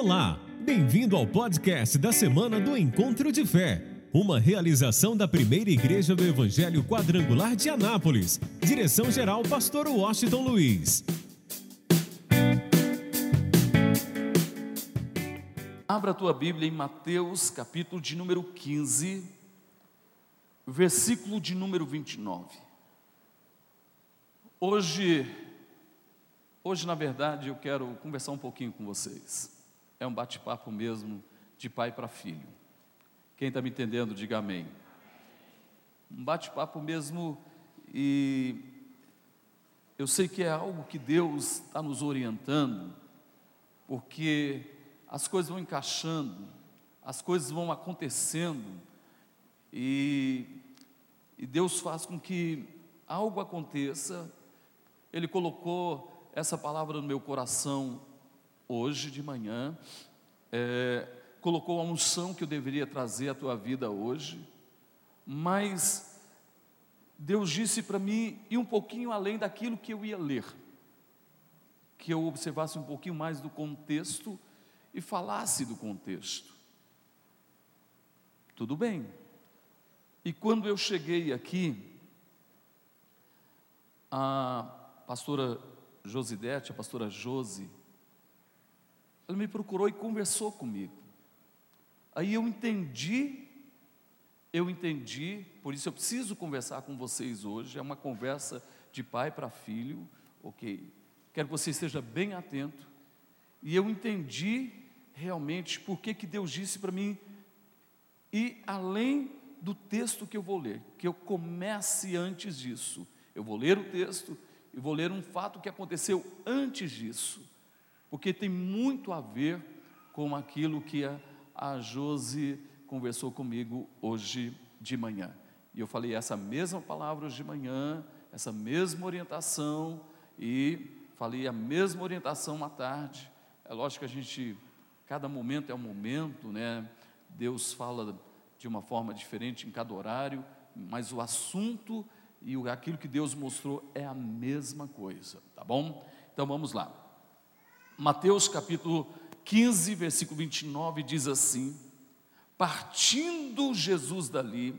Olá, bem-vindo ao podcast da semana do Encontro de Fé, uma realização da primeira igreja do Evangelho Quadrangular de Anápolis. Direção-geral, Pastor Washington Luiz. Abra a tua Bíblia em Mateus, capítulo de número 15, versículo de número 29. Hoje, hoje na verdade, eu quero conversar um pouquinho com vocês. É um bate-papo mesmo de pai para filho. Quem está me entendendo, diga amém. Um bate-papo mesmo e eu sei que é algo que Deus está nos orientando, porque as coisas vão encaixando, as coisas vão acontecendo, e, e Deus faz com que algo aconteça. Ele colocou essa palavra no meu coração hoje de manhã, é, colocou a unção que eu deveria trazer à tua vida hoje, mas Deus disse para mim ir um pouquinho além daquilo que eu ia ler, que eu observasse um pouquinho mais do contexto e falasse do contexto. Tudo bem. E quando eu cheguei aqui, a pastora Josidete, a pastora Josi, ela me procurou e conversou comigo. Aí eu entendi, eu entendi, por isso eu preciso conversar com vocês hoje. É uma conversa de pai para filho, ok? Quero que você esteja bem atento. E eu entendi realmente por que, que Deus disse para mim e além do texto que eu vou ler, que eu comece antes disso. Eu vou ler o texto e vou ler um fato que aconteceu antes disso porque tem muito a ver com aquilo que a, a Josi conversou comigo hoje de manhã. E eu falei essa mesma palavra hoje de manhã, essa mesma orientação, e falei a mesma orientação à tarde. É lógico que a gente, cada momento é um momento, né? Deus fala de uma forma diferente em cada horário, mas o assunto e aquilo que Deus mostrou é a mesma coisa, tá bom? Então vamos lá. Mateus capítulo 15, versículo 29 diz assim: Partindo Jesus dali,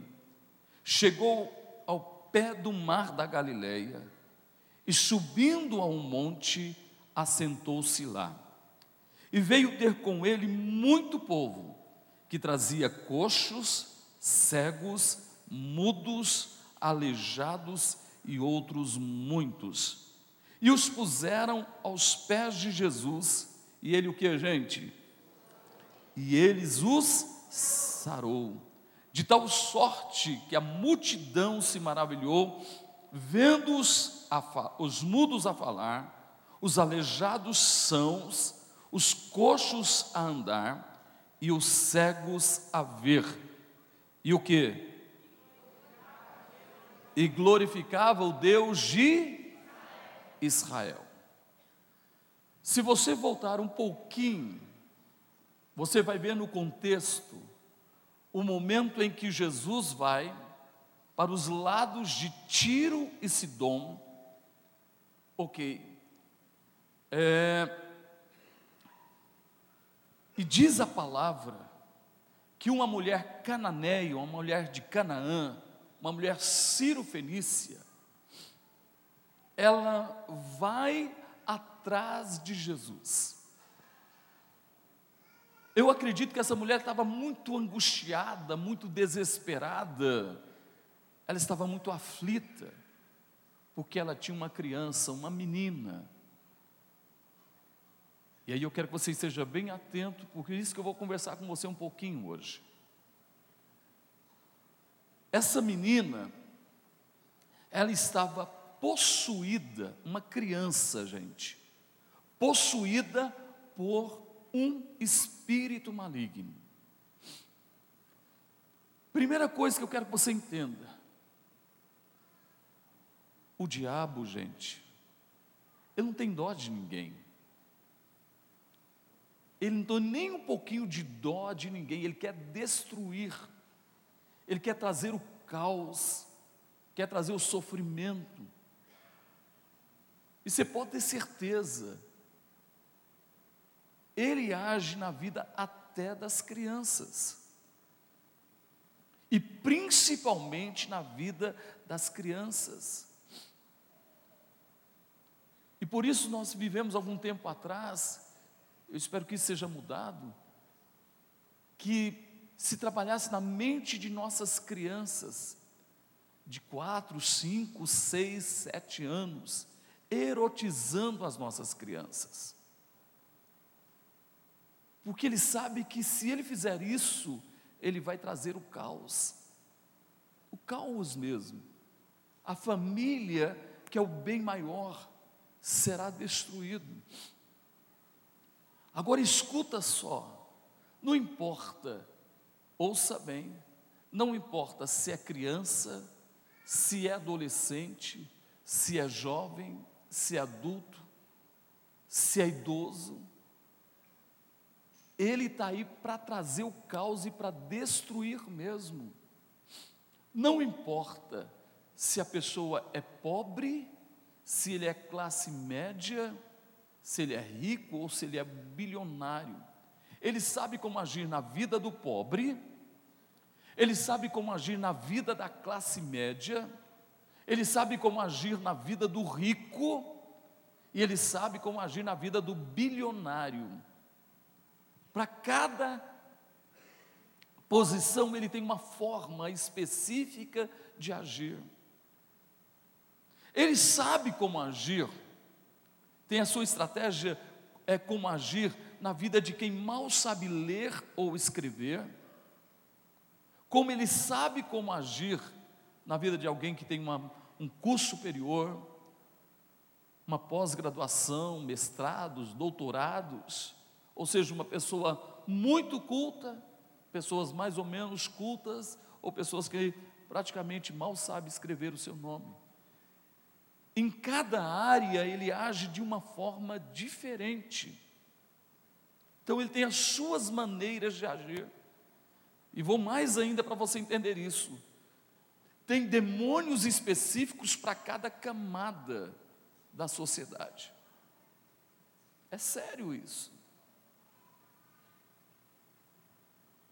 chegou ao pé do mar da Galileia e subindo a um monte, assentou-se lá. E veio ter com ele muito povo, que trazia coxos, cegos, mudos, aleijados e outros muitos e os puseram aos pés de Jesus, e ele o que, gente? E eles os sarou, de tal sorte que a multidão se maravilhou, vendo os, os mudos a falar, os aleijados sãos, os coxos a andar e os cegos a ver. E o que? E glorificava o Deus de Israel. Se você voltar um pouquinho, você vai ver no contexto o momento em que Jesus vai para os lados de Tiro e Sidom. Ok. É, e diz a palavra que uma mulher cananeia, uma mulher de Canaã, uma mulher ciro-fenícia, ela vai atrás de Jesus. Eu acredito que essa mulher estava muito angustiada, muito desesperada, ela estava muito aflita, porque ela tinha uma criança, uma menina. E aí eu quero que você esteja bem atento, porque é isso que eu vou conversar com você um pouquinho hoje. Essa menina, ela estava possuída, uma criança, gente, possuída por um espírito maligno. Primeira coisa que eu quero que você entenda: o diabo, gente, ele não tem dó de ninguém. Ele não tem nem um pouquinho de dó de ninguém, ele quer destruir, ele quer trazer o caos, quer trazer o sofrimento. E você pode ter certeza, ele age na vida até das crianças. E principalmente na vida das crianças. E por isso nós vivemos algum tempo atrás, eu espero que isso seja mudado, que se trabalhasse na mente de nossas crianças, de quatro, cinco, seis, sete anos, erotizando as nossas crianças. Porque ele sabe que se ele fizer isso, ele vai trazer o caos. O caos mesmo. A família, que é o bem maior, será destruído. Agora escuta só, não importa, ouça bem, não importa se é criança, se é adolescente, se é jovem, se é adulto, se é idoso, ele está aí para trazer o caos e para destruir mesmo. Não importa se a pessoa é pobre, se ele é classe média, se ele é rico ou se ele é bilionário. Ele sabe como agir na vida do pobre, ele sabe como agir na vida da classe média, ele sabe como agir na vida do rico, e ele sabe como agir na vida do bilionário. Para cada posição, ele tem uma forma específica de agir. Ele sabe como agir, tem a sua estratégia, é como agir na vida de quem mal sabe ler ou escrever, como ele sabe como agir na vida de alguém que tem uma, um curso superior, uma pós-graduação, mestrados, doutorados, ou seja, uma pessoa muito culta, pessoas mais ou menos cultas, ou pessoas que praticamente mal sabem escrever o seu nome. Em cada área ele age de uma forma diferente. Então ele tem as suas maneiras de agir. E vou mais ainda para você entender isso. Tem demônios específicos para cada camada da sociedade. É sério isso.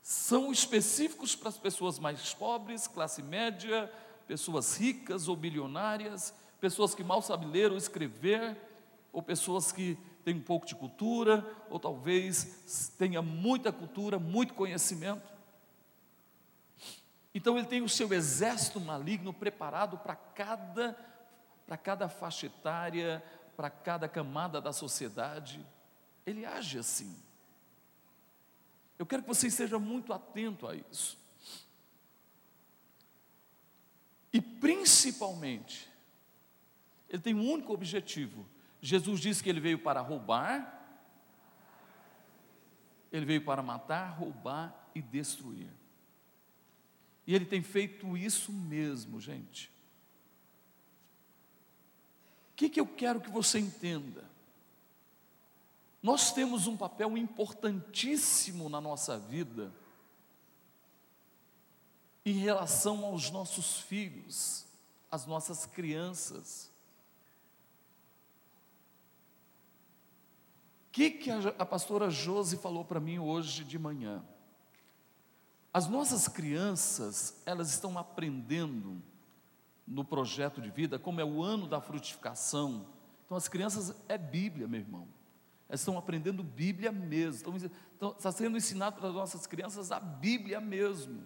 são específicos para as pessoas mais pobres, classe média, pessoas ricas ou bilionárias, pessoas que mal sabem ler ou escrever, ou pessoas que têm um pouco de cultura, ou talvez tenha muita cultura, muito conhecimento. Então ele tem o seu exército maligno preparado para cada para cada faixa etária, para cada camada da sociedade. Ele age assim. Eu quero que você esteja muito atento a isso. E principalmente, ele tem um único objetivo. Jesus disse que ele veio para roubar, ele veio para matar, roubar e destruir. E ele tem feito isso mesmo, gente. O que, que eu quero que você entenda? Nós temos um papel importantíssimo na nossa vida em relação aos nossos filhos, às nossas crianças. O que, que a, a pastora Josi falou para mim hoje de manhã? As nossas crianças, elas estão aprendendo no projeto de vida, como é o ano da frutificação. Então, as crianças é Bíblia, meu irmão. Elas estão aprendendo Bíblia mesmo. Estão, estão, está sendo ensinado para as nossas crianças a Bíblia mesmo.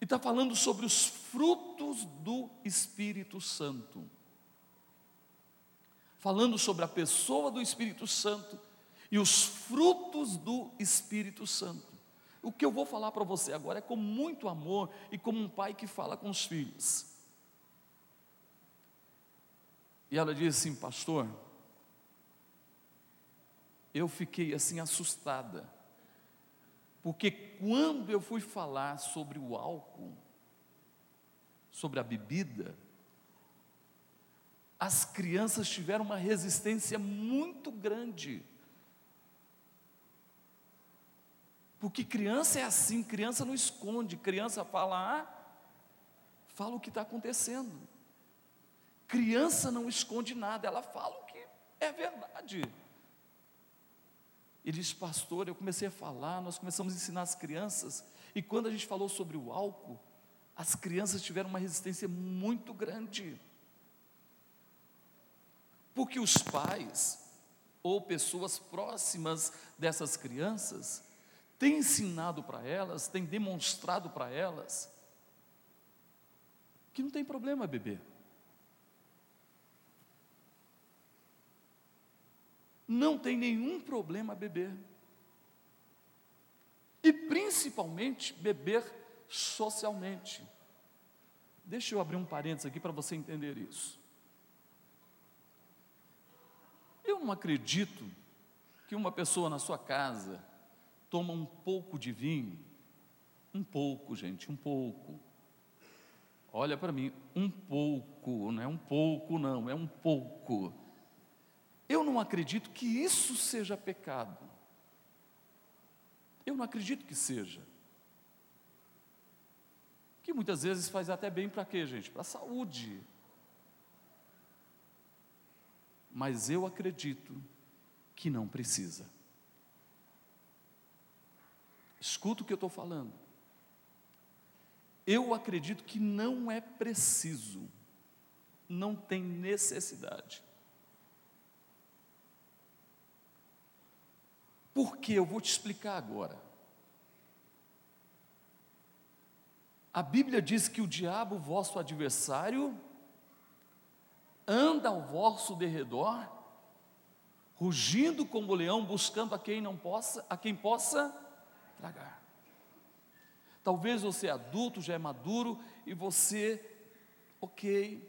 E está falando sobre os frutos do Espírito Santo. Falando sobre a pessoa do Espírito Santo e os frutos do Espírito Santo. O que eu vou falar para você agora é com muito amor e como um pai que fala com os filhos. E ela diz assim, pastor, eu fiquei assim assustada, porque quando eu fui falar sobre o álcool, sobre a bebida, as crianças tiveram uma resistência muito grande. Porque criança é assim, criança não esconde, criança fala, ah, fala o que está acontecendo. Criança não esconde nada, ela fala o que é verdade. Ele disse, pastor, eu comecei a falar, nós começamos a ensinar as crianças, e quando a gente falou sobre o álcool, as crianças tiveram uma resistência muito grande. Porque os pais, ou pessoas próximas dessas crianças, têm ensinado para elas, têm demonstrado para elas, que não tem problema beber. Não tem nenhum problema beber. E principalmente beber socialmente. Deixa eu abrir um parênteses aqui para você entender isso. Eu não acredito que uma pessoa na sua casa toma um pouco de vinho, um pouco, gente, um pouco. Olha para mim, um pouco, não é um pouco, não, é um pouco. Eu não acredito que isso seja pecado. Eu não acredito que seja. Que muitas vezes faz até bem para quê, gente? Para a saúde. Mas eu acredito que não precisa. Escuta o que eu estou falando. Eu acredito que não é preciso, não tem necessidade. Por que? Eu vou te explicar agora. A Bíblia diz que o diabo, vosso adversário, anda ao vosso derredor, rugindo como leão, buscando a quem não possa, a quem possa tragar. Talvez você é adulto, já é maduro e você, ok,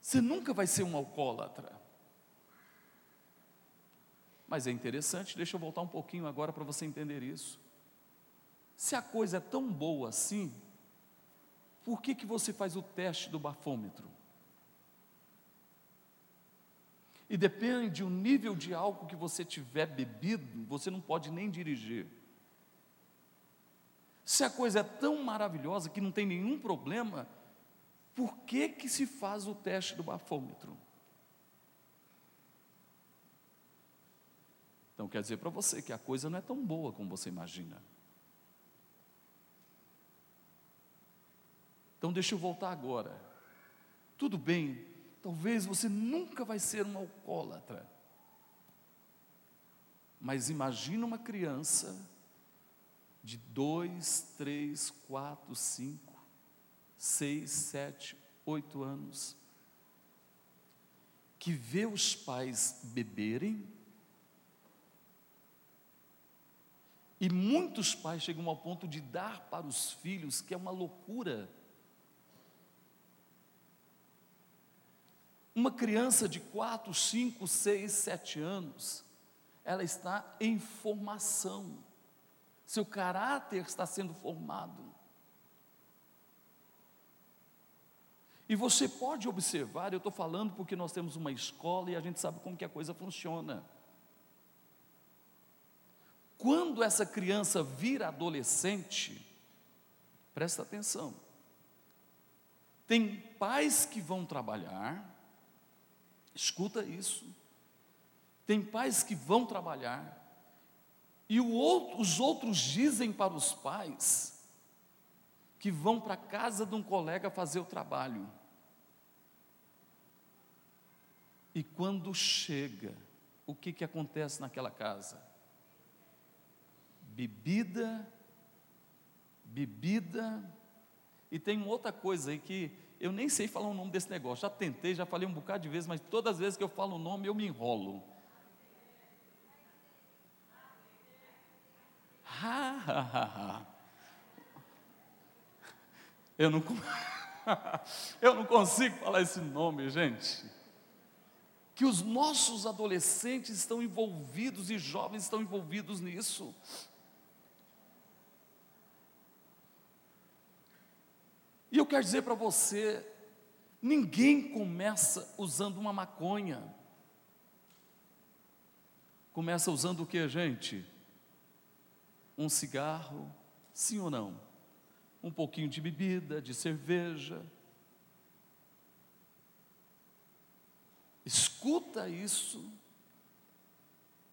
você nunca vai ser um alcoólatra. Mas é interessante, deixa eu voltar um pouquinho agora para você entender isso. Se a coisa é tão boa assim, por que, que você faz o teste do bafômetro? E depende do nível de álcool que você tiver bebido, você não pode nem dirigir. Se a coisa é tão maravilhosa que não tem nenhum problema, por que que se faz o teste do bafômetro? Então quer dizer para você que a coisa não é tão boa como você imagina. Então deixa eu voltar agora. Tudo bem, talvez você nunca vai ser um alcoólatra. Mas imagina uma criança de dois, três, quatro, cinco, seis, sete, oito anos, que vê os pais beberem, e muitos pais chegam ao ponto de dar para os filhos, que é uma loucura, Uma criança de 4, 5, 6, 7 anos, ela está em formação, seu caráter está sendo formado. E você pode observar, eu estou falando porque nós temos uma escola e a gente sabe como que a coisa funciona. Quando essa criança vira adolescente, presta atenção, tem pais que vão trabalhar, Escuta isso. Tem pais que vão trabalhar, e outro, os outros dizem para os pais que vão para a casa de um colega fazer o trabalho. E quando chega, o que, que acontece naquela casa? Bebida, bebida, e tem outra coisa aí que eu nem sei falar o nome desse negócio. Já tentei, já falei um bocado de vezes, mas todas as vezes que eu falo o nome eu me enrolo. Eu não, eu não consigo falar esse nome, gente. Que os nossos adolescentes estão envolvidos e jovens estão envolvidos nisso. E eu quero dizer para você: ninguém começa usando uma maconha. Começa usando o que, gente? Um cigarro, sim ou não? Um pouquinho de bebida, de cerveja. Escuta isso.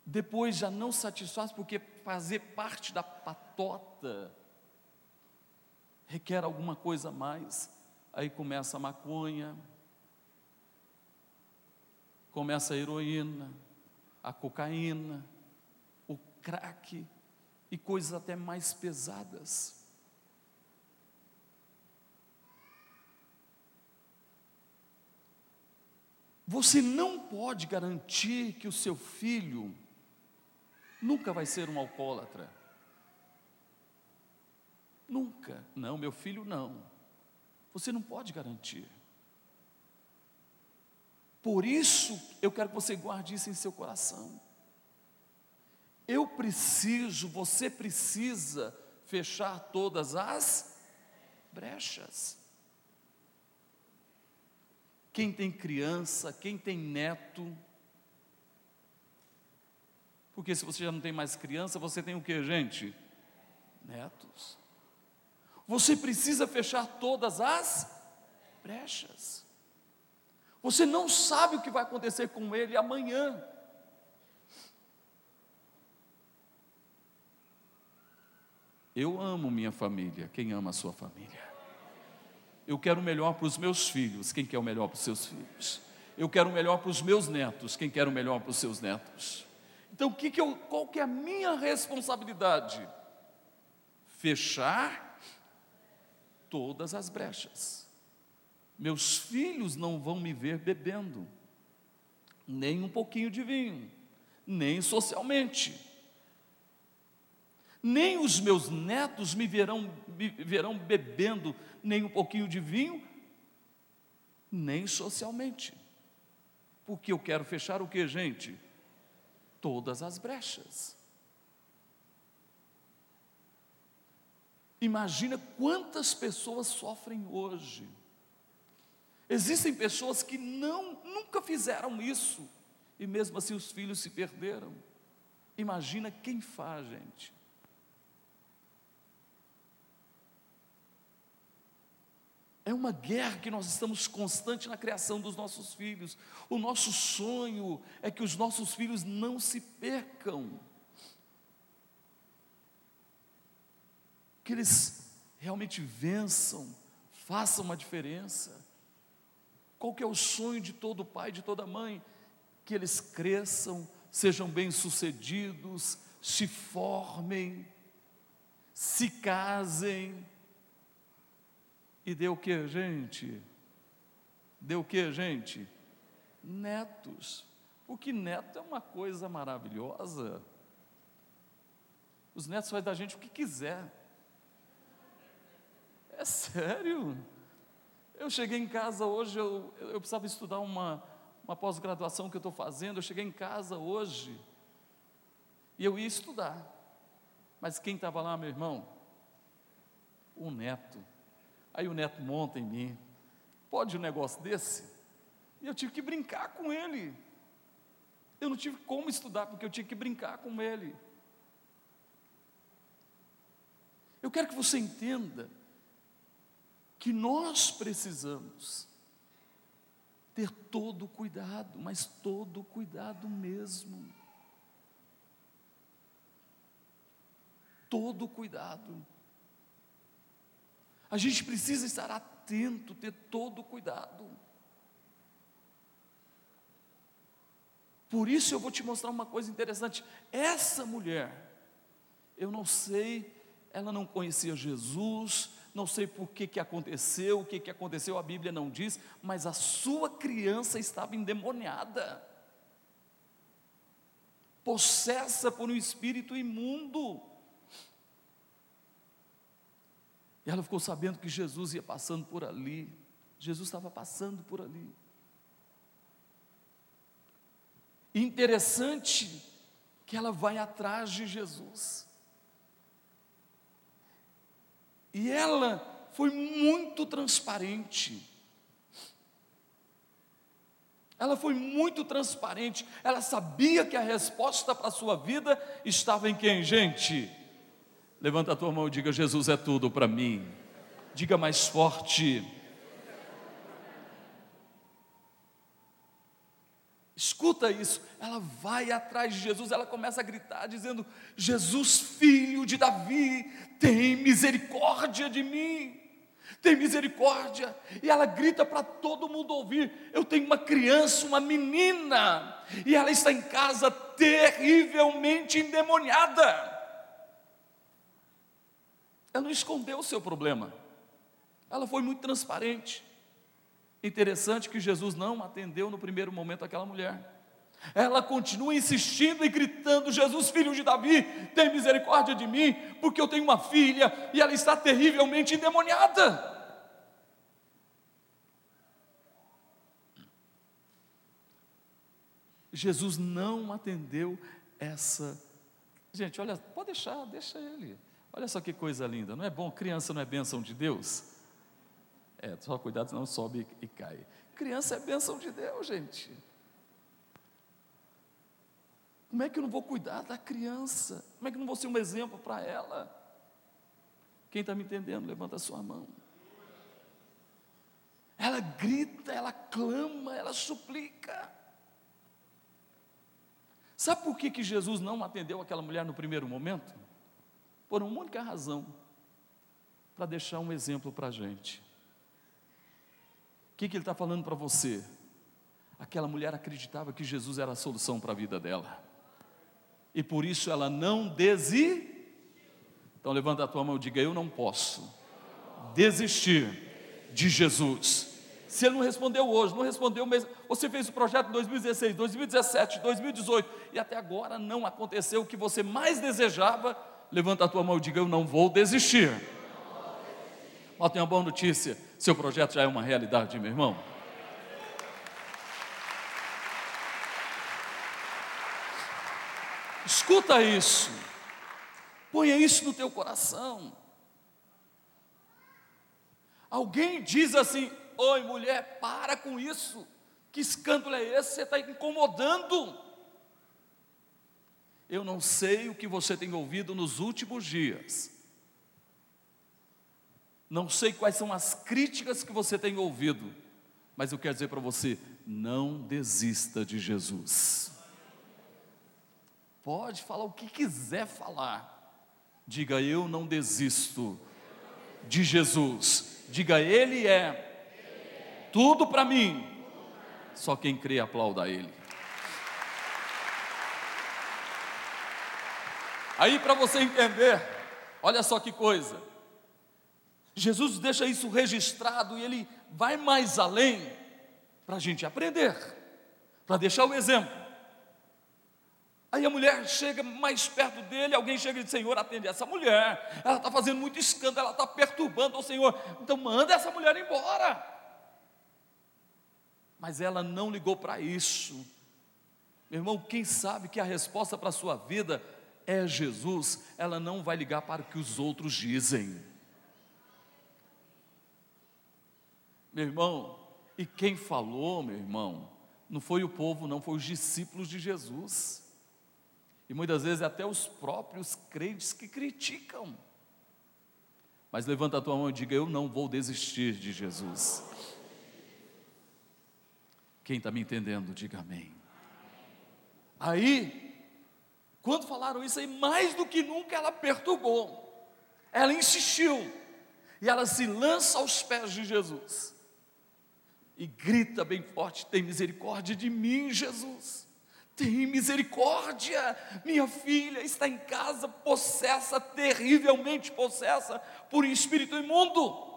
Depois já não satisfaz, porque fazer parte da patota requer alguma coisa a mais. Aí começa a maconha, começa a heroína, a cocaína, o crack e coisas até mais pesadas. Você não pode garantir que o seu filho nunca vai ser um alcoólatra. Nunca. Não, meu filho não. Você não pode garantir. Por isso, eu quero que você guarde isso em seu coração. Eu preciso, você precisa fechar todas as brechas. Quem tem criança, quem tem neto, porque se você já não tem mais criança, você tem o que, gente? Netos. Você precisa fechar todas as brechas. Você não sabe o que vai acontecer com ele amanhã. Eu amo minha família. Quem ama a sua família? Eu quero o melhor para os meus filhos. Quem quer o melhor para os seus filhos? Eu quero o melhor para os meus netos. Quem quer o melhor para os seus netos? Então, que que eu, qual que é a minha responsabilidade? Fechar todas as brechas. Meus filhos não vão me ver bebendo, nem um pouquinho de vinho, nem socialmente. Nem os meus netos me verão, me verão bebendo nem um pouquinho de vinho, nem socialmente. Porque eu quero fechar o que, gente? Todas as brechas. Imagina quantas pessoas sofrem hoje Existem pessoas que não, nunca fizeram isso, e mesmo assim os filhos se perderam. Imagina quem faz, gente. É uma guerra que nós estamos constante na criação dos nossos filhos. O nosso sonho é que os nossos filhos não se percam. Que eles realmente vençam, façam uma diferença. Qual que é o sonho de todo pai, de toda mãe? Que eles cresçam, sejam bem-sucedidos, se formem, se casem. E dê o que, gente? Deu o que, gente? Netos. Porque neto é uma coisa maravilhosa. Os netos fazem da gente o que quiser. É sério. Eu cheguei em casa hoje, eu, eu precisava estudar uma, uma pós-graduação que eu estou fazendo. Eu cheguei em casa hoje e eu ia estudar. Mas quem estava lá, meu irmão? O neto. Aí o neto monta em mim. Pode um negócio desse? E eu tive que brincar com ele. Eu não tive como estudar, porque eu tinha que brincar com ele. Eu quero que você entenda que nós precisamos ter todo cuidado, mas todo cuidado mesmo. Todo cuidado. A gente precisa estar atento, ter todo cuidado. Por isso eu vou te mostrar uma coisa interessante. Essa mulher, eu não sei, ela não conhecia Jesus, não sei por que, que aconteceu, o que, que aconteceu, a Bíblia não diz, mas a sua criança estava endemoniada, possessa por um espírito imundo. E ela ficou sabendo que Jesus ia passando por ali, Jesus estava passando por ali. Interessante que ela vai atrás de Jesus. E ela foi muito transparente. Ela foi muito transparente. Ela sabia que a resposta para a sua vida estava em quem, gente? Levanta a tua mão e diga: Jesus é tudo para mim. Diga mais forte. Escuta isso, ela vai atrás de Jesus, ela começa a gritar, dizendo: Jesus, filho de Davi, tem misericórdia de mim, tem misericórdia. E ela grita para todo mundo ouvir: Eu tenho uma criança, uma menina, e ela está em casa terrivelmente endemoniada. Ela não escondeu o seu problema, ela foi muito transparente. Interessante que Jesus não atendeu no primeiro momento aquela mulher. Ela continua insistindo e gritando: Jesus, filho de Davi, tem misericórdia de mim, porque eu tenho uma filha e ela está terrivelmente endemoniada. Jesus não atendeu essa. Gente, olha, pode deixar, deixa ele. Olha só que coisa linda, não é bom? Criança não é bênção de Deus? É, só cuidado, senão sobe e cai. Criança é bênção de Deus, gente. Como é que eu não vou cuidar da criança? Como é que eu não vou ser um exemplo para ela? Quem está me entendendo, levanta a sua mão. Ela grita, ela clama, ela suplica. Sabe por que, que Jesus não atendeu aquela mulher no primeiro momento? Por uma única razão: para deixar um exemplo para a gente que, que ele está falando para você? Aquela mulher acreditava que Jesus era a solução para a vida dela, e por isso ela não desistiu. Então levanta a tua mão e diga: Eu não posso desistir de Jesus. Se ele não respondeu hoje, não respondeu mesmo. Você fez o projeto em 2016, 2017, 2018 e até agora não aconteceu o que você mais desejava. Levanta a tua mão e diga: Eu não vou desistir. Ó, tem uma boa notícia: seu projeto já é uma realidade, meu irmão. Escuta isso, ponha isso no teu coração. Alguém diz assim: Oi, mulher, para com isso. Que escândalo é esse? Você está incomodando. Eu não sei o que você tem ouvido nos últimos dias, não sei quais são as críticas que você tem ouvido, mas eu quero dizer para você: não desista de Jesus. Pode falar o que quiser falar. Diga eu não desisto de Jesus. Diga ele é tudo para mim. Só quem crê aplauda ele. Aí para você entender, olha só que coisa. Jesus deixa isso registrado e ele vai mais além para a gente aprender, para deixar o exemplo. Aí a mulher chega mais perto dele, alguém chega e diz: Senhor, atende essa mulher, ela está fazendo muito escândalo, ela está perturbando o Senhor, então manda essa mulher embora. Mas ela não ligou para isso. Meu irmão, quem sabe que a resposta para a sua vida é Jesus, ela não vai ligar para o que os outros dizem. Meu irmão, e quem falou, meu irmão, não foi o povo, não, foi os discípulos de Jesus. E muitas vezes até os próprios crentes que criticam. Mas levanta a tua mão e diga: Eu não vou desistir de Jesus. Quem está me entendendo, diga amém. Aí, quando falaram isso aí, mais do que nunca ela perturbou, ela insistiu, e ela se lança aos pés de Jesus e grita bem forte: Tem misericórdia de mim, Jesus. Tem misericórdia, minha filha está em casa possessa, terrivelmente possessa por um espírito imundo.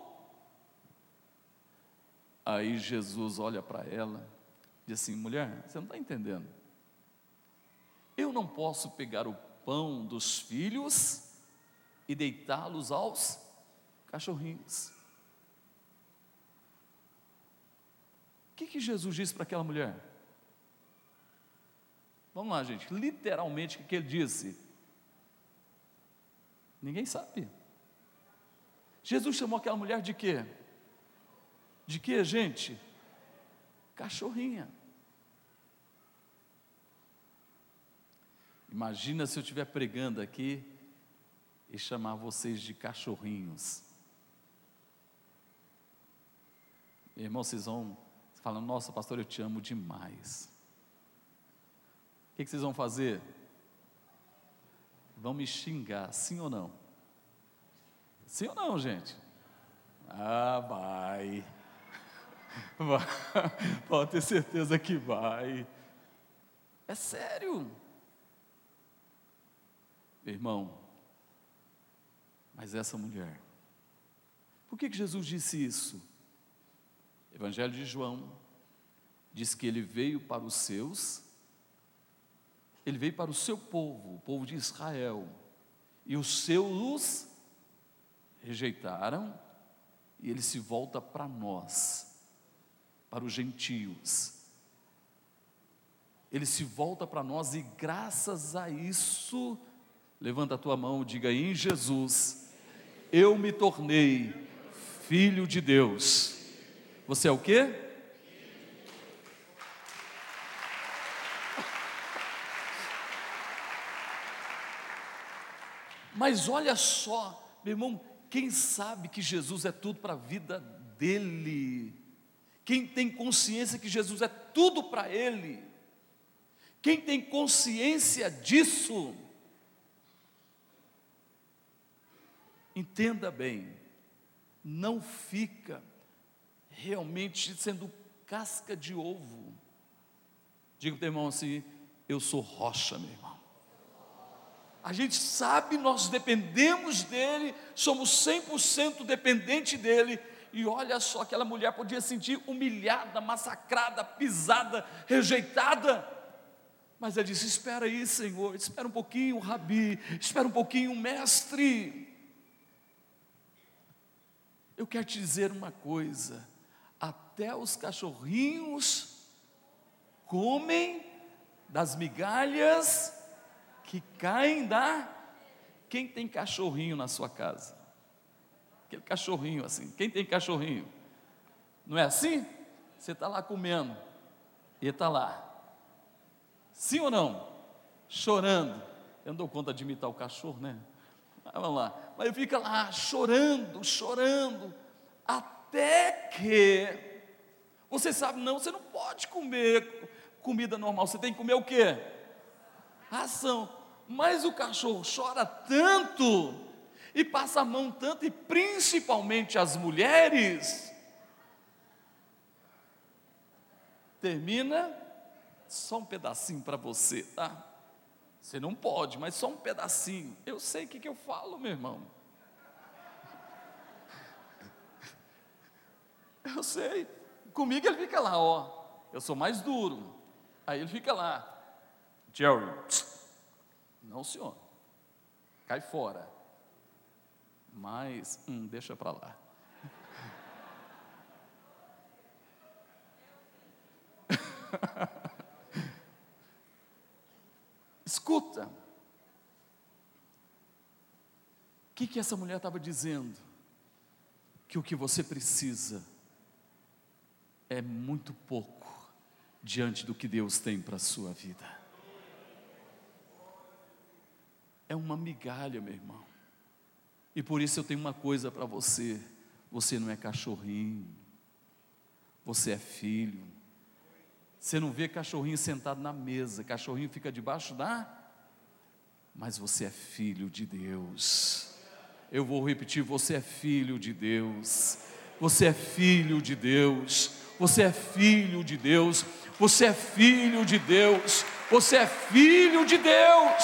Aí Jesus olha para ela diz assim: mulher, você não está entendendo. Eu não posso pegar o pão dos filhos e deitá-los aos cachorrinhos. Que, que Jesus disse para aquela mulher? Vamos lá, gente, literalmente o que ele disse? Ninguém sabe. Jesus chamou aquela mulher de quê? De quê, gente? Cachorrinha. Imagina se eu estiver pregando aqui e chamar vocês de cachorrinhos. Irmão, vocês vão falando, nossa, pastor, eu te amo demais. O que, que vocês vão fazer? Vão me xingar, sim ou não? Sim ou não, gente? Ah, vai. vai. Pode ter certeza que vai. É sério. Irmão, mas essa mulher, por que, que Jesus disse isso? Evangelho de João diz que ele veio para os seus, ele veio para o seu povo, o povo de Israel, e os seus rejeitaram, e ele se volta para nós, para os gentios. Ele se volta para nós e graças a isso, levanta a tua mão, diga em Jesus, eu me tornei filho de Deus. Você é o quê? Mas olha só, meu irmão, quem sabe que Jesus é tudo para a vida dele? Quem tem consciência que Jesus é tudo para ele? Quem tem consciência disso? Entenda bem, não fica realmente sendo casca de ovo. Diga para o irmão assim: eu sou rocha, meu irmão. A gente sabe, nós dependemos dele, somos 100% dependente dele. E olha só, aquela mulher podia sentir humilhada, massacrada, pisada, rejeitada. Mas ela disse: Espera aí, Senhor, espera um pouquinho, Rabi, espera um pouquinho, mestre. Eu quero te dizer uma coisa: até os cachorrinhos comem das migalhas que caem da. Quem tem cachorrinho na sua casa? Aquele cachorrinho assim. Quem tem cachorrinho? Não é assim? Você está lá comendo, e está lá. Sim ou não? Chorando. Eu não dou conta de imitar o cachorro, né? Vamos lá. Mas ele fica lá chorando, chorando, até que você sabe, não, você não pode comer comida normal, você tem que comer o quê? Ração. Mas o cachorro chora tanto e passa a mão tanto, e principalmente as mulheres, termina só um pedacinho para você, tá? Você não pode, mas só um pedacinho. Eu sei o que, que eu falo, meu irmão. Eu sei. Comigo ele fica lá, ó. Eu sou mais duro. Aí ele fica lá. Jerry, não senhor. Cai fora. Mas, hum, deixa para lá. Escuta. O que, que essa mulher estava dizendo? Que o que você precisa é muito pouco diante do que Deus tem para a sua vida. É uma migalha, meu irmão. E por isso eu tenho uma coisa para você: você não é cachorrinho, você é filho. Você não vê cachorrinho sentado na mesa, cachorrinho fica debaixo da. Mas você é filho de Deus. Eu vou repetir: você é filho de Deus. Você é filho de Deus. Você é filho de Deus. Você é filho de Deus. Você é filho de Deus.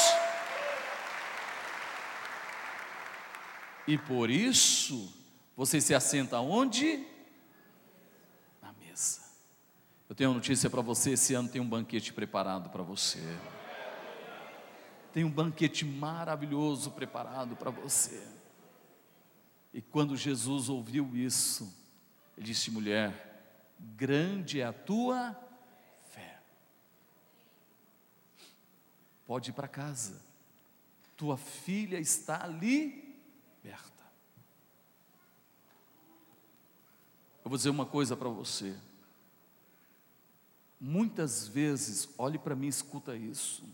E por isso, você se assenta onde? Eu tenho uma notícia para você: esse ano tem um banquete preparado para você. Tem um banquete maravilhoso preparado para você. E quando Jesus ouviu isso, ele disse: mulher, grande é a tua fé. Pode ir para casa, tua filha está ali liberta. Eu vou dizer uma coisa para você. Muitas vezes, olhe para mim, escuta isso.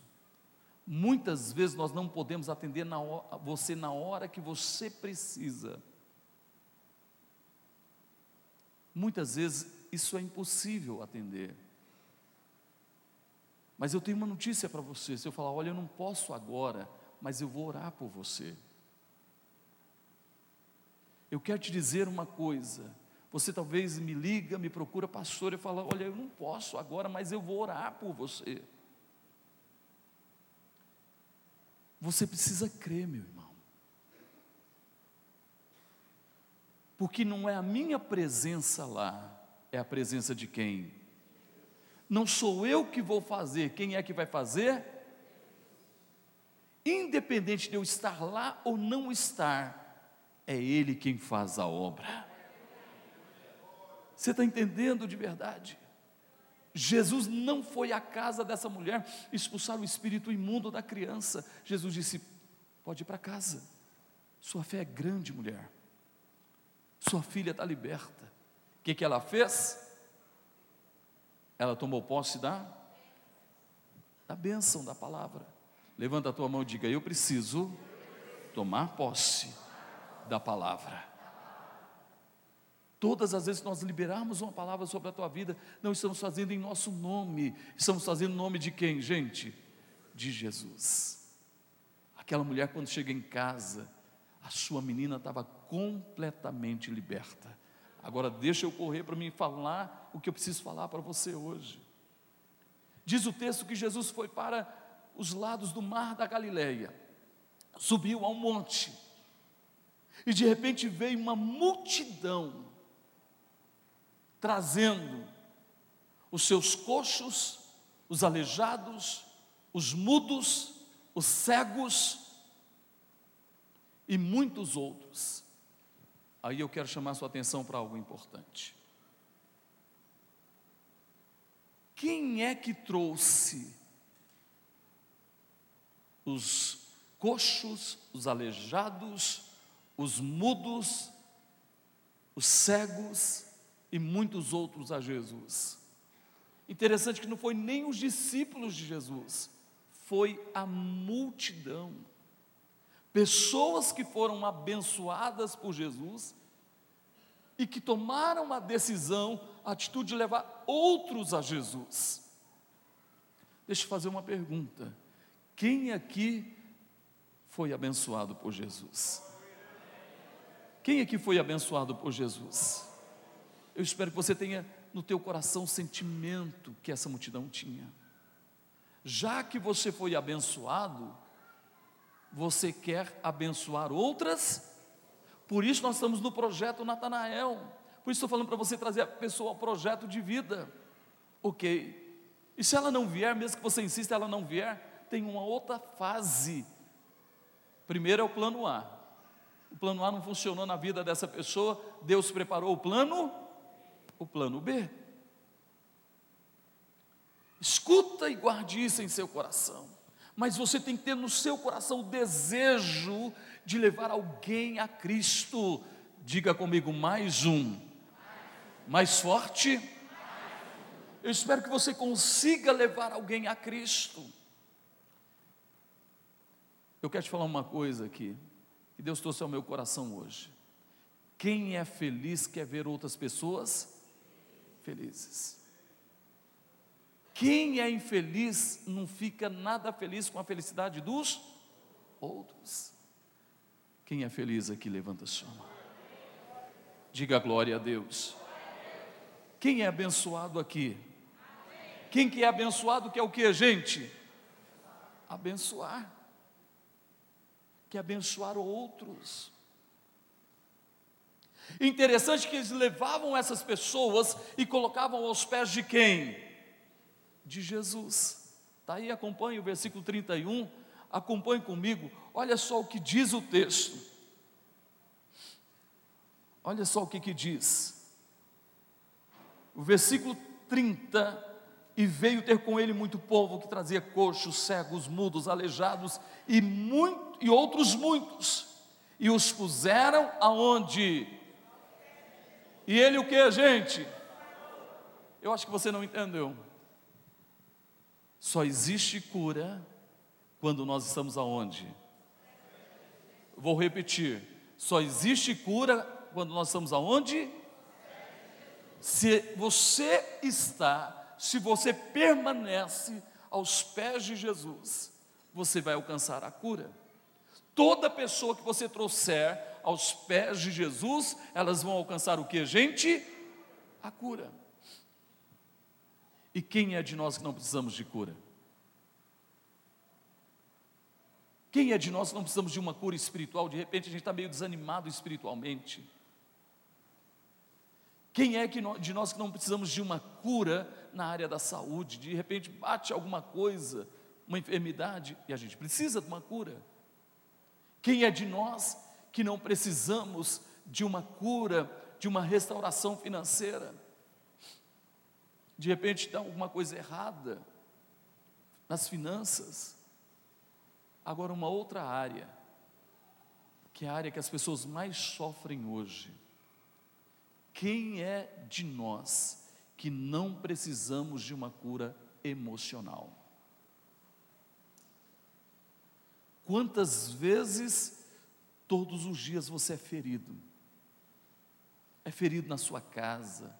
Muitas vezes nós não podemos atender na você na hora que você precisa. Muitas vezes isso é impossível atender. Mas eu tenho uma notícia para você. Se eu falar, olha, eu não posso agora, mas eu vou orar por você. Eu quero te dizer uma coisa. Você talvez me liga, me procura, pastor, e fala: Olha, eu não posso agora, mas eu vou orar por você. Você precisa crer, meu irmão. Porque não é a minha presença lá, é a presença de quem? Não sou eu que vou fazer, quem é que vai fazer? Independente de eu estar lá ou não estar, é Ele quem faz a obra. Você está entendendo de verdade? Jesus não foi à casa dessa mulher expulsar o espírito imundo da criança. Jesus disse: pode ir para casa. Sua fé é grande, mulher. Sua filha está liberta. Que, que ela fez? Ela tomou posse da, da bênção da palavra. Levanta a tua mão e diga: Eu preciso tomar posse da palavra. Todas as vezes que nós liberarmos uma palavra sobre a tua vida, não estamos fazendo em nosso nome, estamos fazendo em nome de quem, gente? De Jesus. Aquela mulher, quando chega em casa, a sua menina estava completamente liberta. Agora, deixa eu correr para me falar o que eu preciso falar para você hoje. Diz o texto que Jesus foi para os lados do mar da Galileia, subiu a um monte, e de repente veio uma multidão trazendo os seus coxos, os aleijados, os mudos, os cegos e muitos outros. Aí eu quero chamar sua atenção para algo importante. Quem é que trouxe os coxos, os aleijados, os mudos, os cegos e muitos outros a Jesus. Interessante que não foi nem os discípulos de Jesus, foi a multidão. Pessoas que foram abençoadas por Jesus e que tomaram a decisão, a atitude de levar outros a Jesus. Deixa eu fazer uma pergunta: quem aqui foi abençoado por Jesus? Quem aqui foi abençoado por Jesus? Eu espero que você tenha no teu coração o sentimento que essa multidão tinha. Já que você foi abençoado, você quer abençoar outras? Por isso nós estamos no projeto Natanael. Por isso estou falando para você trazer a pessoa ao projeto de vida. Ok. E se ela não vier, mesmo que você insista, ela não vier, tem uma outra fase. Primeiro é o plano A o plano A não funcionou na vida dessa pessoa, Deus preparou o plano, o plano B. Escuta e guarde isso em seu coração. Mas você tem que ter no seu coração o desejo de levar alguém a Cristo. Diga comigo mais um. Mais forte. Eu espero que você consiga levar alguém a Cristo. Eu quero te falar uma coisa aqui que Deus trouxe ao meu coração hoje. Quem é feliz quer ver outras pessoas felizes. Quem é infeliz não fica nada feliz com a felicidade dos outros. Quem é feliz aqui, levanta a sua mão. Diga glória a Deus. Quem é abençoado aqui? Quem que é abençoado quer o que, gente? Abençoar que abençoar outros. Interessante que eles levavam essas pessoas e colocavam aos pés de quem? De Jesus. Está aí, acompanhe o versículo 31, acompanhe comigo, olha só o que diz o texto. Olha só o que, que diz. O versículo 30 e veio ter com ele muito povo que trazia coxos, cegos, mudos, aleijados e, muito, e outros muitos, e os puseram aonde? E ele o que, gente? Eu acho que você não entendeu. Só existe cura quando nós estamos aonde? Vou repetir. Só existe cura quando nós estamos aonde? Se você está se você permanece aos pés de Jesus, você vai alcançar a cura. Toda pessoa que você trouxer aos pés de Jesus, elas vão alcançar o que, gente? A cura. E quem é de nós que não precisamos de cura? Quem é de nós que não precisamos de uma cura espiritual? De repente a gente está meio desanimado espiritualmente. Quem é que de nós que não precisamos de uma cura na área da saúde? De repente bate alguma coisa, uma enfermidade, e a gente precisa de uma cura. Quem é de nós que não precisamos de uma cura, de uma restauração financeira? De repente dá alguma coisa errada nas finanças. Agora, uma outra área, que é a área que as pessoas mais sofrem hoje. Quem é de nós que não precisamos de uma cura emocional? Quantas vezes todos os dias você é ferido? É ferido na sua casa,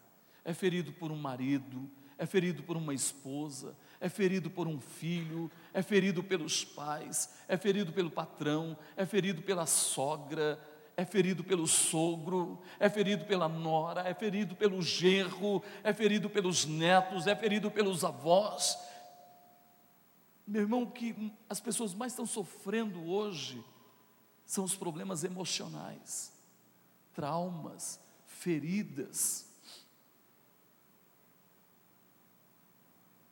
é ferido por um marido, é ferido por uma esposa, é ferido por um filho, é ferido pelos pais, é ferido pelo patrão, é ferido pela sogra, é ferido pelo sogro, é ferido pela nora, é ferido pelo genro, é ferido pelos netos, é ferido pelos avós. Meu irmão, o que as pessoas mais estão sofrendo hoje são os problemas emocionais, traumas, feridas.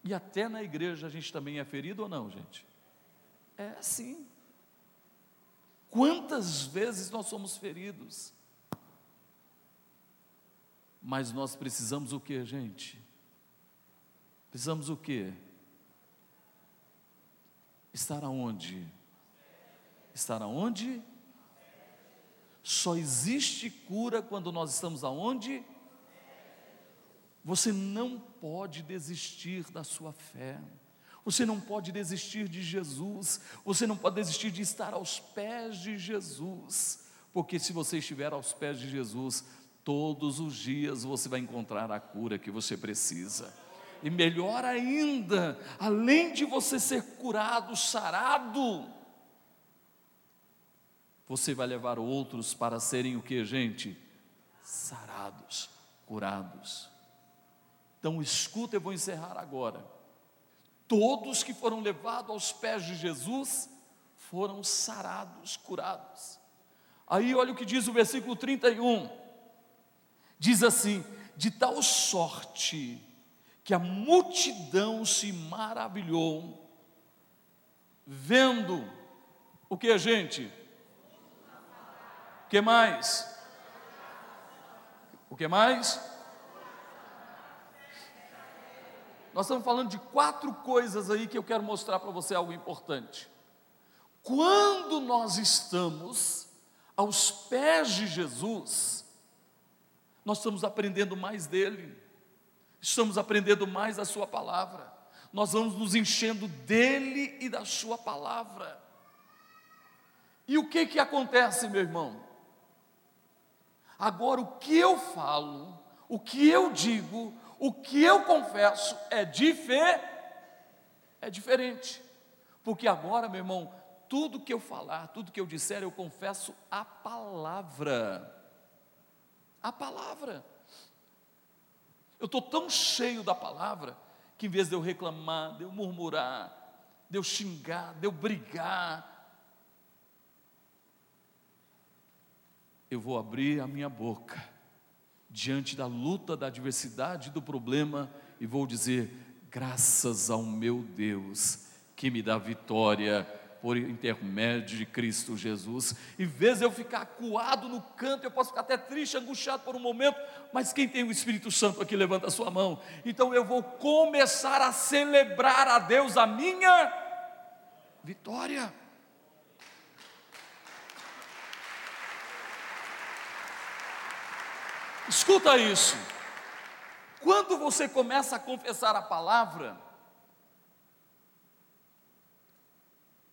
E até na igreja a gente também é ferido ou não, gente? É assim. Quantas vezes nós somos feridos? Mas nós precisamos o que, gente? Precisamos o que? Estar aonde? Estar aonde? Só existe cura quando nós estamos aonde? Você não pode desistir da sua fé. Você não pode desistir de Jesus. Você não pode desistir de estar aos pés de Jesus. Porque se você estiver aos pés de Jesus, todos os dias você vai encontrar a cura que você precisa. E melhor ainda, além de você ser curado, sarado, você vai levar outros para serem o que, gente? Sarados, curados. Então escuta, eu vou encerrar agora. Todos que foram levados aos pés de Jesus foram sarados, curados. Aí olha o que diz o versículo 31. Diz assim: de tal sorte que a multidão se maravilhou, vendo o que, gente? O que mais? O que mais? Nós estamos falando de quatro coisas aí que eu quero mostrar para você algo importante. Quando nós estamos aos pés de Jesus, nós estamos aprendendo mais dele, estamos aprendendo mais a Sua palavra, nós vamos nos enchendo dele e da Sua palavra. E o que que acontece, meu irmão? Agora, o que eu falo, o que eu digo, o que eu confesso é diferente. É diferente. Porque agora, meu irmão, tudo que eu falar, tudo que eu disser, eu confesso a palavra. A palavra. Eu estou tão cheio da palavra que em vez de eu reclamar, de eu murmurar, de eu xingar, de eu brigar, eu vou abrir a minha boca diante da luta, da adversidade, do problema e vou dizer: graças ao meu Deus que me dá vitória por intermédio de Cristo Jesus. Em vez de eu ficar acuado no canto, eu posso ficar até triste, angustiado por um momento, mas quem tem o Espírito Santo aqui, levanta a sua mão. Então eu vou começar a celebrar a Deus a minha vitória. Escuta isso. Quando você começa a confessar a palavra,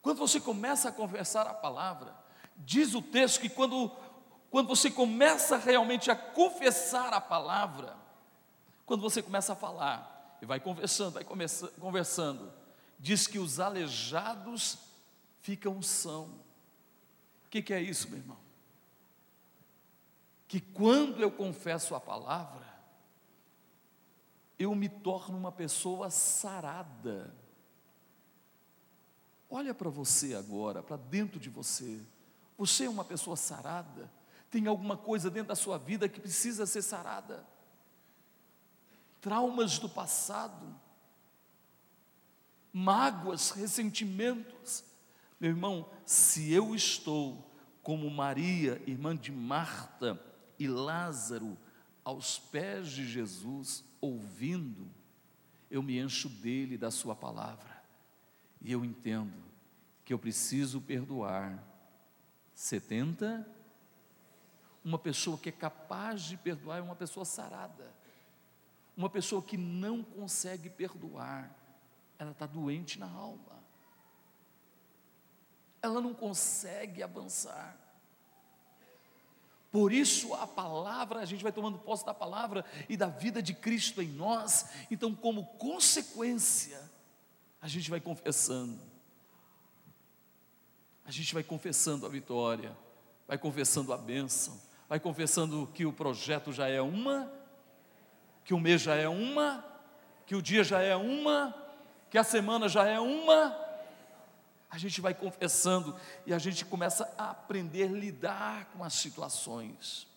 quando você começa a confessar a palavra, diz o texto que quando, quando você começa realmente a confessar a palavra, quando você começa a falar, e vai conversando, vai conversando, diz que os aleijados ficam são. O que, que é isso, meu irmão? Que quando eu confesso a palavra, eu me torno uma pessoa sarada. Olha para você agora, para dentro de você. Você é uma pessoa sarada? Tem alguma coisa dentro da sua vida que precisa ser sarada? Traumas do passado, mágoas, ressentimentos. Meu irmão, se eu estou como Maria, irmã de Marta e Lázaro, aos pés de Jesus, ouvindo, eu me encho dele, da sua palavra, e eu entendo que eu preciso perdoar. 70, uma pessoa que é capaz de perdoar é uma pessoa sarada, uma pessoa que não consegue perdoar, ela está doente na alma, ela não consegue avançar. Por isso a palavra, a gente vai tomando posse da palavra e da vida de Cristo em nós. Então, como consequência, a gente vai confessando. A gente vai confessando a vitória, vai confessando a bênção, vai confessando que o projeto já é uma, que o mês já é uma, que o dia já é uma, que a semana já é uma. A gente vai confessando e a gente começa a aprender a lidar com as situações.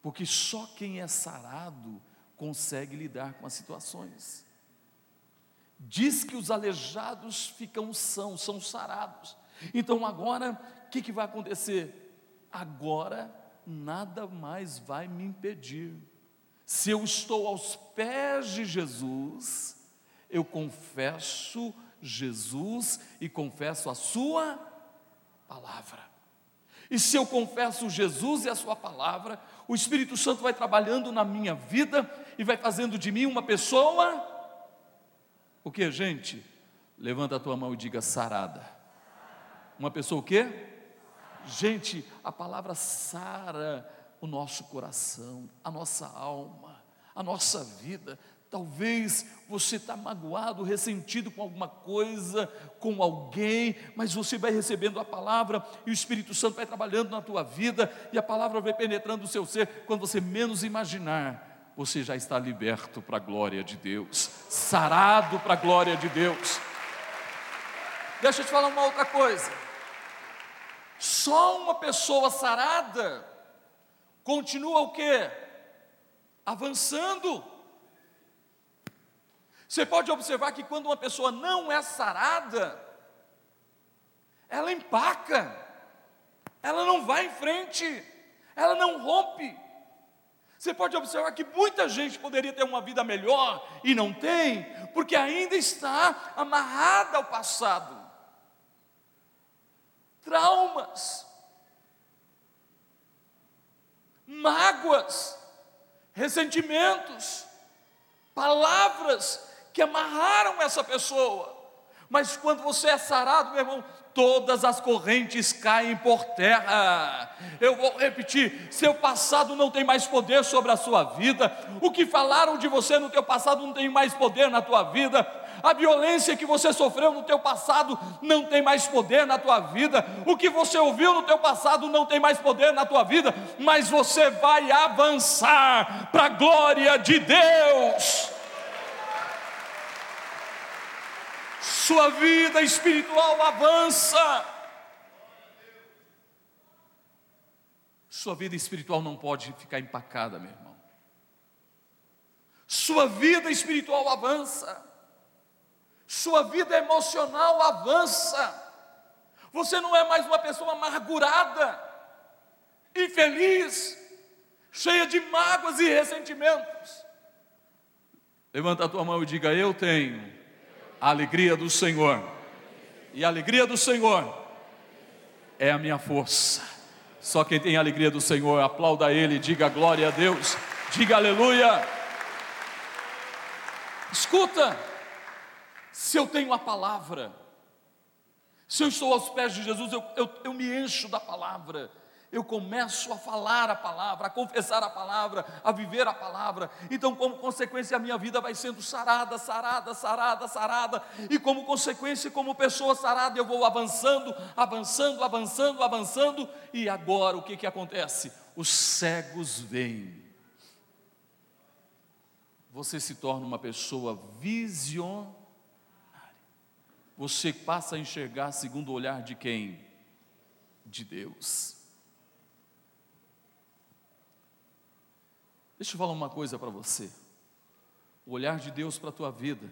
Porque só quem é sarado consegue lidar com as situações. Diz que os aleijados ficam são, são sarados. Então agora, o que, que vai acontecer? Agora nada mais vai me impedir. Se eu estou aos pés de Jesus, eu confesso Jesus e confesso a Sua palavra. E se eu confesso Jesus e a Sua palavra, o Espírito Santo vai trabalhando na minha vida e vai fazendo de mim uma pessoa. O que, gente? Levanta a tua mão e diga sarada. Uma pessoa o quê? Gente, a palavra sara o nosso coração, a nossa alma, a nossa vida. Talvez você está magoado, ressentido com alguma coisa, com alguém, mas você vai recebendo a palavra e o Espírito Santo vai trabalhando na tua vida e a palavra vai penetrando o seu ser. Quando você menos imaginar, você já está liberto para a glória de Deus, sarado para a glória de Deus. Deixa eu te falar uma outra coisa. Só uma pessoa sarada continua o quê? Avançando você pode observar que quando uma pessoa não é sarada, ela empaca, ela não vai em frente, ela não rompe. Você pode observar que muita gente poderia ter uma vida melhor e não tem, porque ainda está amarrada ao passado. Traumas, mágoas, ressentimentos, palavras que amarraram essa pessoa. Mas quando você é sarado, meu irmão, todas as correntes caem por terra. Eu vou repetir: seu passado não tem mais poder sobre a sua vida. O que falaram de você no teu passado não tem mais poder na tua vida. A violência que você sofreu no teu passado não tem mais poder na tua vida. O que você ouviu no teu passado não tem mais poder na tua vida, mas você vai avançar para a glória de Deus. Sua vida espiritual avança. Sua vida espiritual não pode ficar empacada, meu irmão. Sua vida espiritual avança. Sua vida emocional avança. Você não é mais uma pessoa amargurada, infeliz, cheia de mágoas e ressentimentos. Levanta a tua mão e diga: Eu tenho a alegria do Senhor. E a alegria do Senhor é a minha força. Só quem tem a alegria do Senhor, aplauda Ele, diga glória a Deus, diga aleluia. Escuta, se eu tenho a palavra, se eu estou aos pés de Jesus, eu, eu, eu me encho da palavra, eu começo a falar a palavra, a confessar a palavra, a viver a palavra. Então, como consequência, a minha vida vai sendo sarada, sarada, sarada, sarada. E como consequência, como pessoa sarada, eu vou avançando, avançando, avançando, avançando. E agora o que, que acontece? Os cegos vêm. Você se torna uma pessoa visionária. Você passa a enxergar segundo o olhar de quem? De Deus. Deixa eu falar uma coisa para você. O olhar de Deus para a tua vida.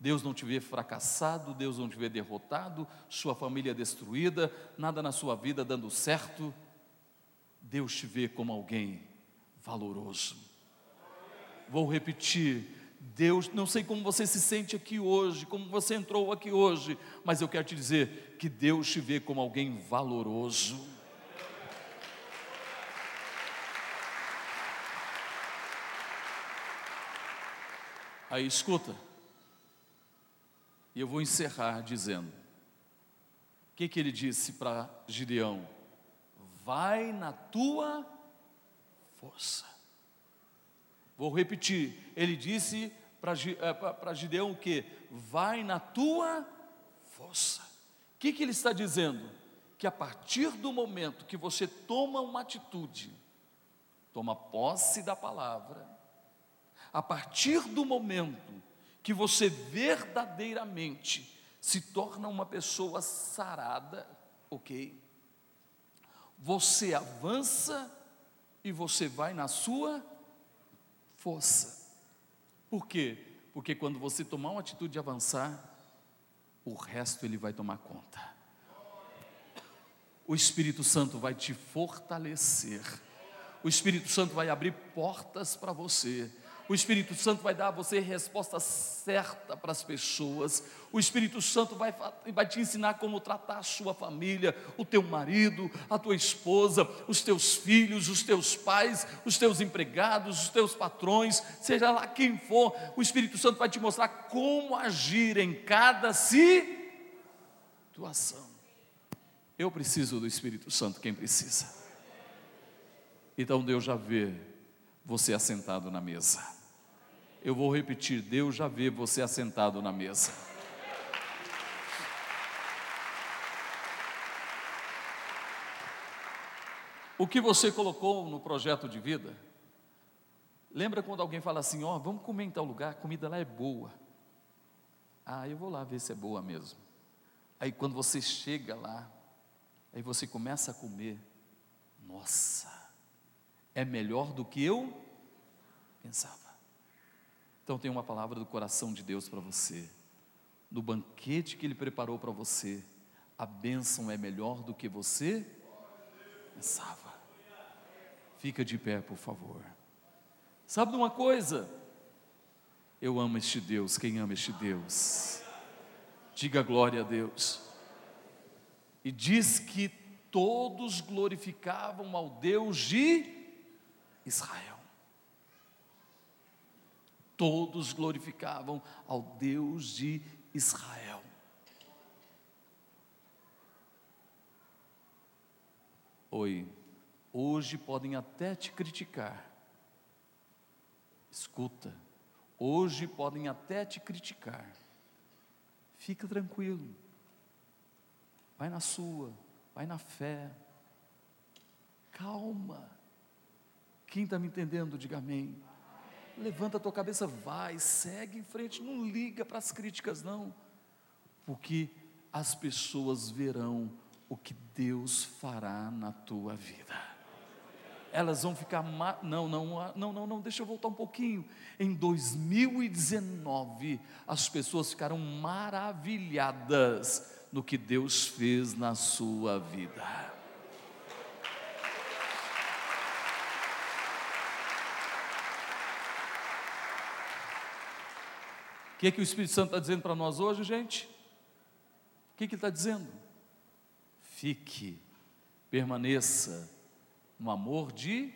Deus não te vê fracassado, Deus não te vê derrotado, sua família destruída, nada na sua vida dando certo. Deus te vê como alguém valoroso. Vou repetir, Deus, não sei como você se sente aqui hoje, como você entrou aqui hoje, mas eu quero te dizer que Deus te vê como alguém valoroso. Aí escuta, e eu vou encerrar dizendo: o que, que ele disse para Gideão? Vai na tua força. Vou repetir, ele disse para é, Gideão o que? Vai na tua força. O que, que ele está dizendo? Que a partir do momento que você toma uma atitude, toma posse da palavra, a partir do momento que você verdadeiramente se torna uma pessoa sarada, ok? Você avança e você vai na sua força. Por quê? Porque quando você tomar uma atitude de avançar, o resto ele vai tomar conta. O Espírito Santo vai te fortalecer. O Espírito Santo vai abrir portas para você o Espírito Santo vai dar a você a resposta certa para as pessoas. O Espírito Santo vai, vai te ensinar como tratar a sua família, o teu marido, a tua esposa, os teus filhos, os teus pais, os teus empregados, os teus patrões, seja lá quem for. O Espírito Santo vai te mostrar como agir em cada situação. Eu preciso do Espírito Santo, quem precisa? Então Deus já vê você assentado na mesa. Eu vou repetir: Deus já vê você assentado na mesa. O que você colocou no projeto de vida? Lembra quando alguém fala assim: Ó, oh, vamos comer em tal lugar, a comida lá é boa. Ah, eu vou lá ver se é boa mesmo. Aí quando você chega lá, aí você começa a comer, nossa, é melhor do que eu pensava. Então tem uma palavra do coração de Deus para você. No banquete que Ele preparou para você, a bênção é melhor do que você pensava. Fica de pé, por favor. Sabe de uma coisa? Eu amo este Deus. Quem ama este Deus? Diga glória a Deus. E diz que todos glorificavam ao Deus de Israel todos glorificavam ao Deus de Israel. Oi, hoje podem até te criticar. Escuta, hoje podem até te criticar. Fica tranquilo. Vai na sua, vai na fé. Calma. Quem está me entendendo, diga amém. Levanta a tua cabeça, vai, segue em frente, não liga para as críticas, não, porque as pessoas verão o que Deus fará na tua vida. Elas vão ficar, não, não, não, não, não, deixa eu voltar um pouquinho. Em 2019, as pessoas ficaram maravilhadas no que Deus fez na sua vida. Que, é que o Espírito Santo está dizendo para nós hoje, gente? O que, que ele está dizendo? Fique, permaneça no amor de,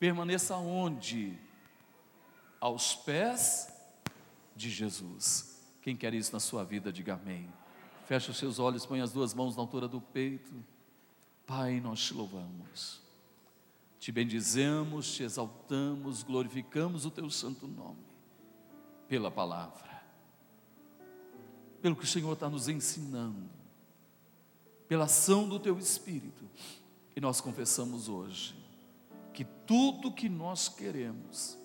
permaneça onde? Aos pés de Jesus. Quem quer isso na sua vida, diga amém. Feche os seus olhos, põe as duas mãos na altura do peito. Pai, nós te louvamos, te bendizemos, te exaltamos, glorificamos o teu santo nome, pela palavra, pelo que o Senhor está nos ensinando, pela ação do teu Espírito, e nós confessamos hoje que tudo que nós queremos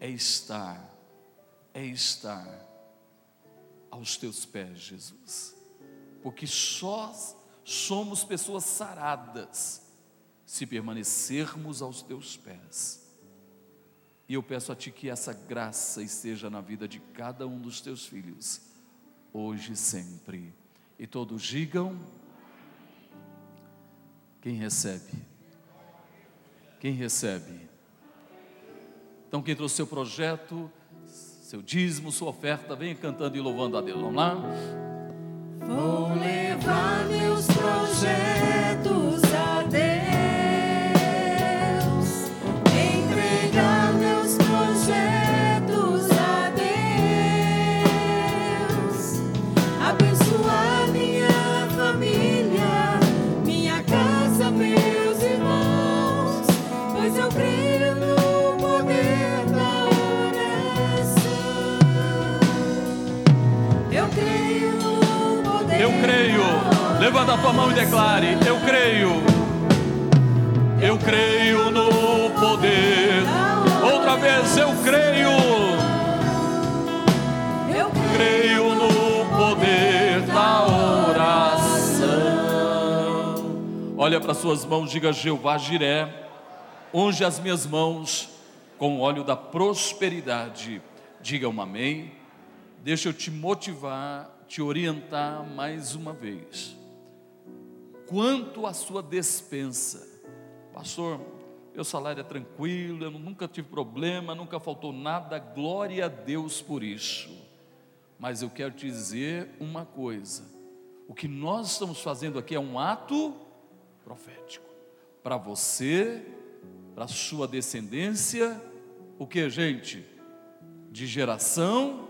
é estar, é estar aos teus pés, Jesus, porque só somos pessoas saradas se permanecermos aos teus pés. E eu peço a Ti que essa graça esteja na vida de cada um dos teus filhos, hoje e sempre. E todos digam: quem recebe? Quem recebe? Então, quem trouxe seu projeto, seu dízimo, sua oferta, venha cantando e louvando a Deus. Vamos lá? Vou levar meus projetos declare: Eu creio, eu creio no poder. Outra vez, eu creio, eu creio no poder da oração. Olha para suas mãos, diga Jeová Jiré, unge as minhas mãos com o óleo da prosperidade. Diga um amém. Deixa eu te motivar, te orientar mais uma vez quanto à sua despensa. Pastor, meu salário é tranquilo, eu nunca tive problema, nunca faltou nada, glória a Deus por isso. Mas eu quero te dizer uma coisa: o que nós estamos fazendo aqui é um ato profético para você, para sua descendência, o que, gente? De geração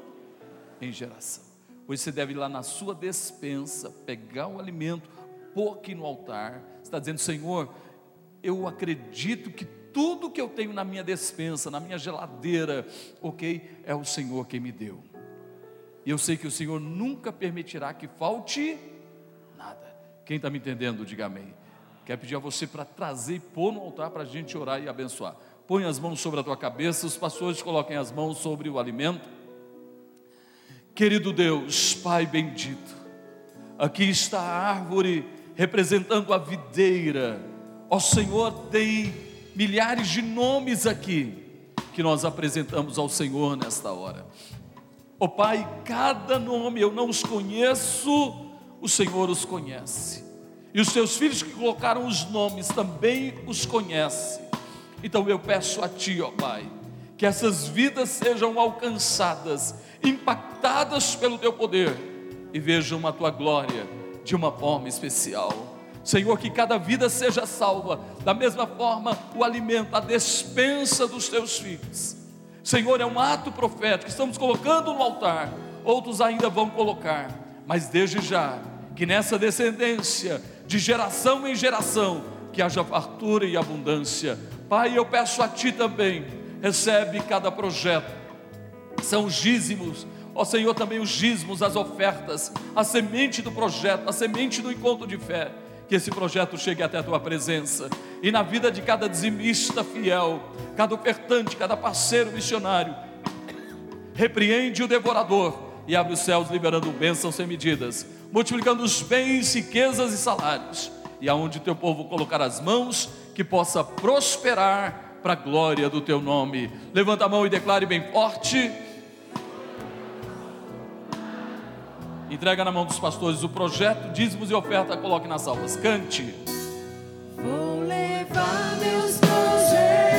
em geração. Pois você deve ir lá na sua despensa, pegar o alimento, pôr aqui no altar, está dizendo: Senhor, eu acredito que tudo que eu tenho na minha despensa, na minha geladeira, ok, é o Senhor quem me deu. E eu sei que o Senhor nunca permitirá que falte nada. Quem está me entendendo, diga amém. Quero pedir a você para trazer e pôr no altar para a gente orar e abençoar. Põe as mãos sobre a tua cabeça, os pastores coloquem as mãos sobre o alimento. Querido Deus, Pai bendito, aqui está a árvore representando a videira. Ó Senhor, tem milhares de nomes aqui que nós apresentamos ao Senhor nesta hora. Ó Pai, cada nome eu não os conheço, o Senhor os conhece. E os teus filhos que colocaram os nomes também os conhece. Então eu peço a Ti, ó Pai, que essas vidas sejam alcançadas, impactadas pelo Teu poder e vejam a Tua glória de uma forma especial. Senhor, que cada vida seja salva, da mesma forma o alimento, a despensa dos teus filhos. Senhor, é um ato profético, estamos colocando no altar, outros ainda vão colocar, mas desde já, que nessa descendência, de geração em geração, que haja fartura e abundância. Pai, eu peço a Ti também, recebe cada projeto, são dízimos, Ó Senhor, também os dízimos, as ofertas, a semente do projeto, a semente do encontro de fé. Que esse projeto chegue até a tua presença e na vida de cada dizimista fiel, cada ofertante, cada parceiro missionário. Repreende o devorador e abre os céus, liberando bênçãos sem medidas, multiplicando os bens, riquezas e salários. E aonde teu povo colocar as mãos, que possa prosperar para a glória do teu nome. Levanta a mão e declare bem forte. Entrega na mão dos pastores o projeto, dízimos e oferta, coloque nas salvas. Cante. Vou levar meus projetos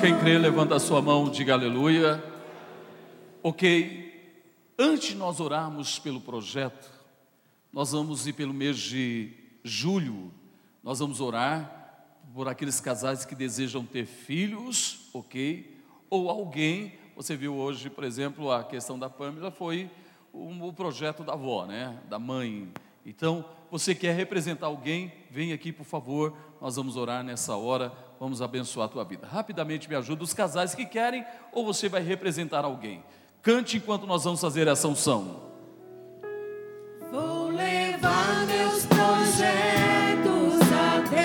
Quem crê, levanta a sua mão, diga aleluia. Ok, antes de nós orarmos pelo projeto, nós vamos ir pelo mês de julho, nós vamos orar por aqueles casais que desejam ter filhos, ok? Ou alguém, você viu hoje, por exemplo, a questão da Pâmela foi o, projeto da avó, né? Da mãe. Então, você quer representar alguém, vem aqui, por favor, nós vamos orar nessa hora, vamos abençoar a tua vida. Rapidamente me ajuda os casais que querem, ou você vai representar alguém. Cante enquanto nós vamos fazer essa unção. Vou levar meus projetos a Deus,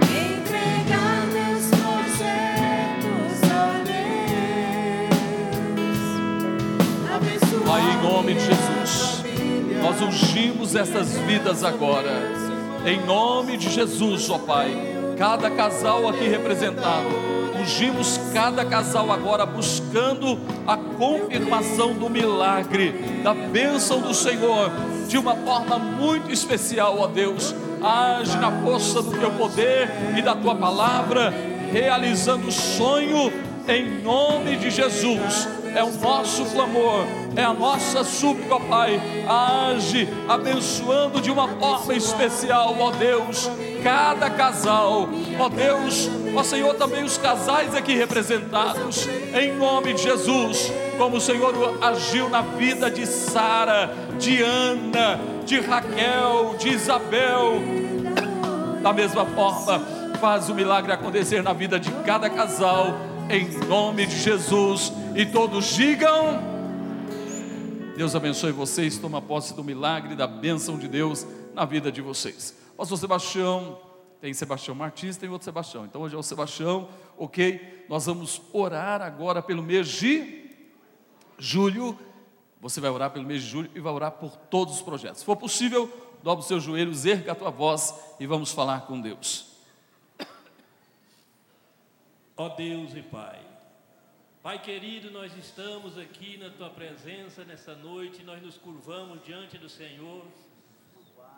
entregar meus projetos a Deus. Abençoar Pai, em nome de Jesus, nós ungimos essas vidas agora, em nome de Jesus, ó Pai, cada casal aqui representado, ungimos cada casal agora buscando a confirmação do milagre, da bênção do Senhor, de uma forma muito especial, ó Deus, age na força do teu poder e da tua palavra, realizando o sonho em nome de Jesus. É o nosso clamor, é a nossa súplica, Pai. Age abençoando de uma forma especial, ó Deus, cada casal, ó Deus, ó Senhor, também os casais aqui representados, em nome de Jesus, como o Senhor agiu na vida de Sara, de Ana, de Raquel, de Isabel, da mesma forma, faz o milagre acontecer na vida de cada casal, em nome de Jesus. E todos digam: Deus abençoe vocês, toma posse do milagre, da bênção de Deus na vida de vocês. Pastor Sebastião, tem Sebastião Martins, tem outro Sebastião. Então hoje é o Sebastião, ok? Nós vamos orar agora pelo mês de julho. Você vai orar pelo mês de julho e vai orar por todos os projetos. Se for possível, dobre os seus joelhos, erga a tua voz e vamos falar com Deus. Ó Deus e Pai, Pai querido, nós estamos aqui na Tua presença nessa noite, nós nos curvamos diante do Senhor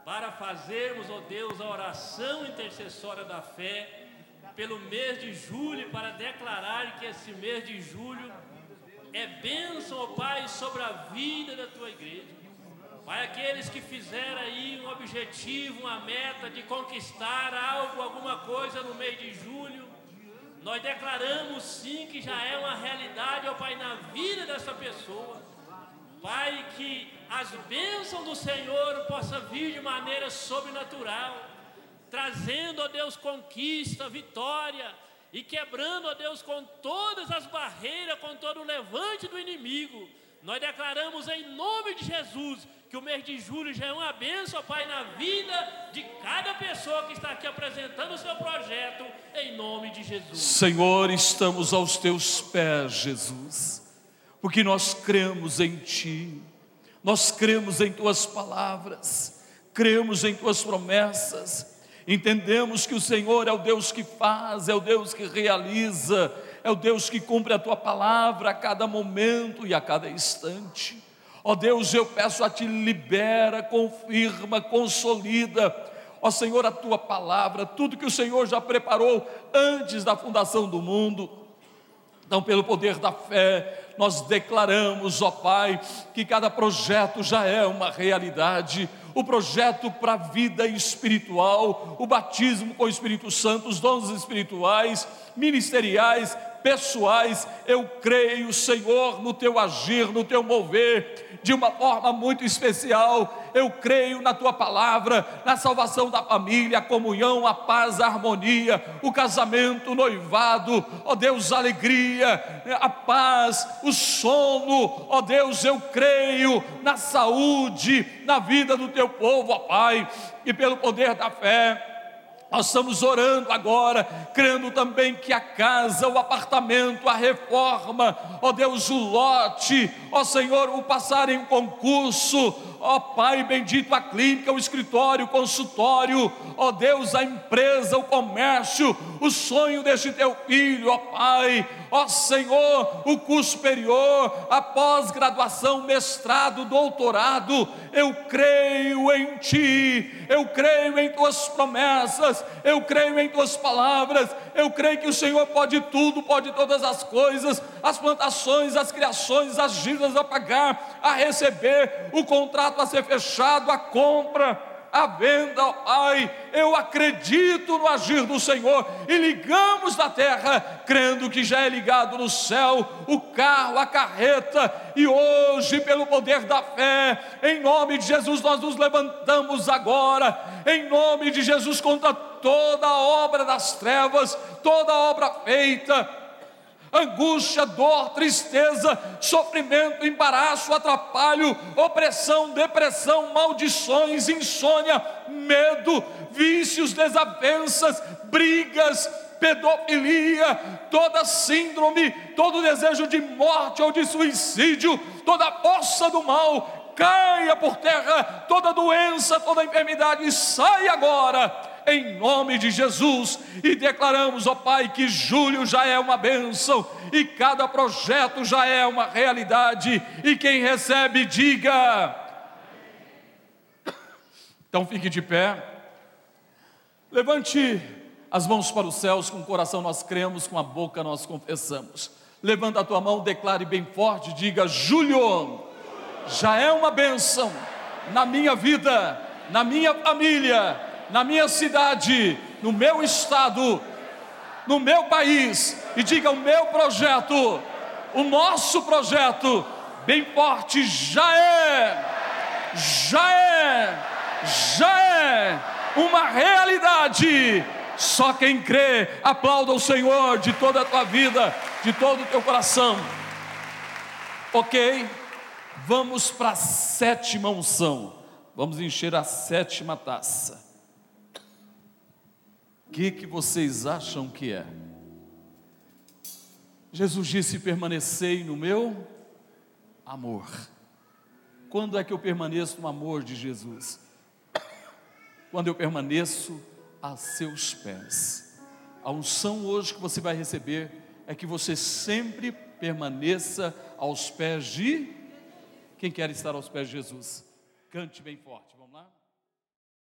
para fazermos, ó Deus, a oração intercessória da fé pelo mês de julho, para declarar que esse mês de julho é bênção, ó Pai, sobre a vida da Tua igreja. Pai, aqueles que fizeram aí um objetivo, uma meta de conquistar algo, alguma coisa no mês de julho, nós declaramos sim que já é uma realidade, ó Pai, na vida dessa pessoa. Pai, que as bênçãos do Senhor possa vir de maneira sobrenatural, trazendo, ó Deus, conquista, vitória e quebrando, ó Deus, com todas as barreiras, com todo o levante do inimigo. Nós declaramos em nome de Jesus que o mês de julho já é uma bênção, ó Pai, na vida de cada pessoa que está aqui apresentando o seu projeto, em nome de Jesus. Senhor, estamos aos teus pés, Jesus, porque nós cremos em Ti, nós cremos em Tuas palavras, cremos em Tuas promessas, entendemos que o Senhor é o Deus que faz, é o Deus que realiza, é o Deus que cumpre a Tua palavra a cada momento e a cada instante. Ó Deus, eu peço a Ti, libera, confirma, consolida, ó Senhor, a Tua palavra, tudo que o Senhor já preparou antes da fundação do mundo. Então, pelo poder da fé, nós declaramos, ó Pai, que cada projeto já é uma realidade. O projeto para a vida espiritual, o batismo com o Espírito Santo, os dons espirituais, ministeriais, pessoais, eu creio, Senhor, no teu agir, no teu mover, de uma forma muito especial. Eu creio na tua palavra, na salvação da família, a comunhão, a paz, a harmonia, o casamento, o noivado, ó Deus, a alegria, a paz, o sono, ó Deus, eu creio na saúde, na vida do teu povo, ó Pai, e pelo poder da fé. Nós estamos orando agora, crendo também que a casa, o apartamento, a reforma, ó Deus, o lote, ó Senhor, o passar em concurso, ó Pai bendito, a clínica, o escritório, o consultório, ó Deus, a empresa, o comércio, o sonho deste teu filho, ó Pai, ó Senhor, o curso superior, a pós-graduação, mestrado, doutorado, eu creio em Ti, eu creio em Tuas promessas, eu creio em Tuas palavras, eu creio que o Senhor pode tudo, pode todas as coisas, as plantações, as criações, as dívidas a pagar, a receber, o contrato a ser fechado, a compra, a venda, Pai, eu acredito no agir do Senhor e ligamos na terra, crendo que já é ligado no céu, o carro, a carreta, e hoje, pelo poder da fé, em nome de Jesus, nós nos levantamos agora, em nome de Jesus, contra toda a obra das trevas, toda a obra feita, angústia, dor, tristeza, sofrimento, embaraço, atrapalho, opressão, depressão, maldições, insônia, medo, vícios, desavenças, brigas, pedofilia, toda síndrome, todo desejo de morte ou de suicídio, toda força do mal, caia por terra, toda doença, toda enfermidade, sai agora em nome de Jesus e declaramos, ó Pai, que julho já é uma bênção e cada projeto já é uma realidade, e quem recebe, diga. Então fique de pé, levante as mãos para os céus, com o coração nós cremos, com a boca nós confessamos. Levanta a tua mão, declare bem forte, diga: Júlio, já é uma bênção na minha vida, na minha família, na minha cidade, no meu estado, no meu país, e diga: o meu projeto, o nosso projeto, bem forte, já é, já é, já é uma realidade. Só quem crê, aplauda o Senhor de toda a tua vida, de todo o teu coração. Ok? Vamos para a sétima unção. Vamos encher a sétima taça. Que, que vocês acham que é? Jesus disse: permanecei no meu amor. Quando é que eu permaneço no amor de Jesus? Quando eu permaneço a seus pés. A unção hoje que você vai receber é que você sempre permaneça aos pés de quem quer estar aos pés de Jesus. Cante bem forte.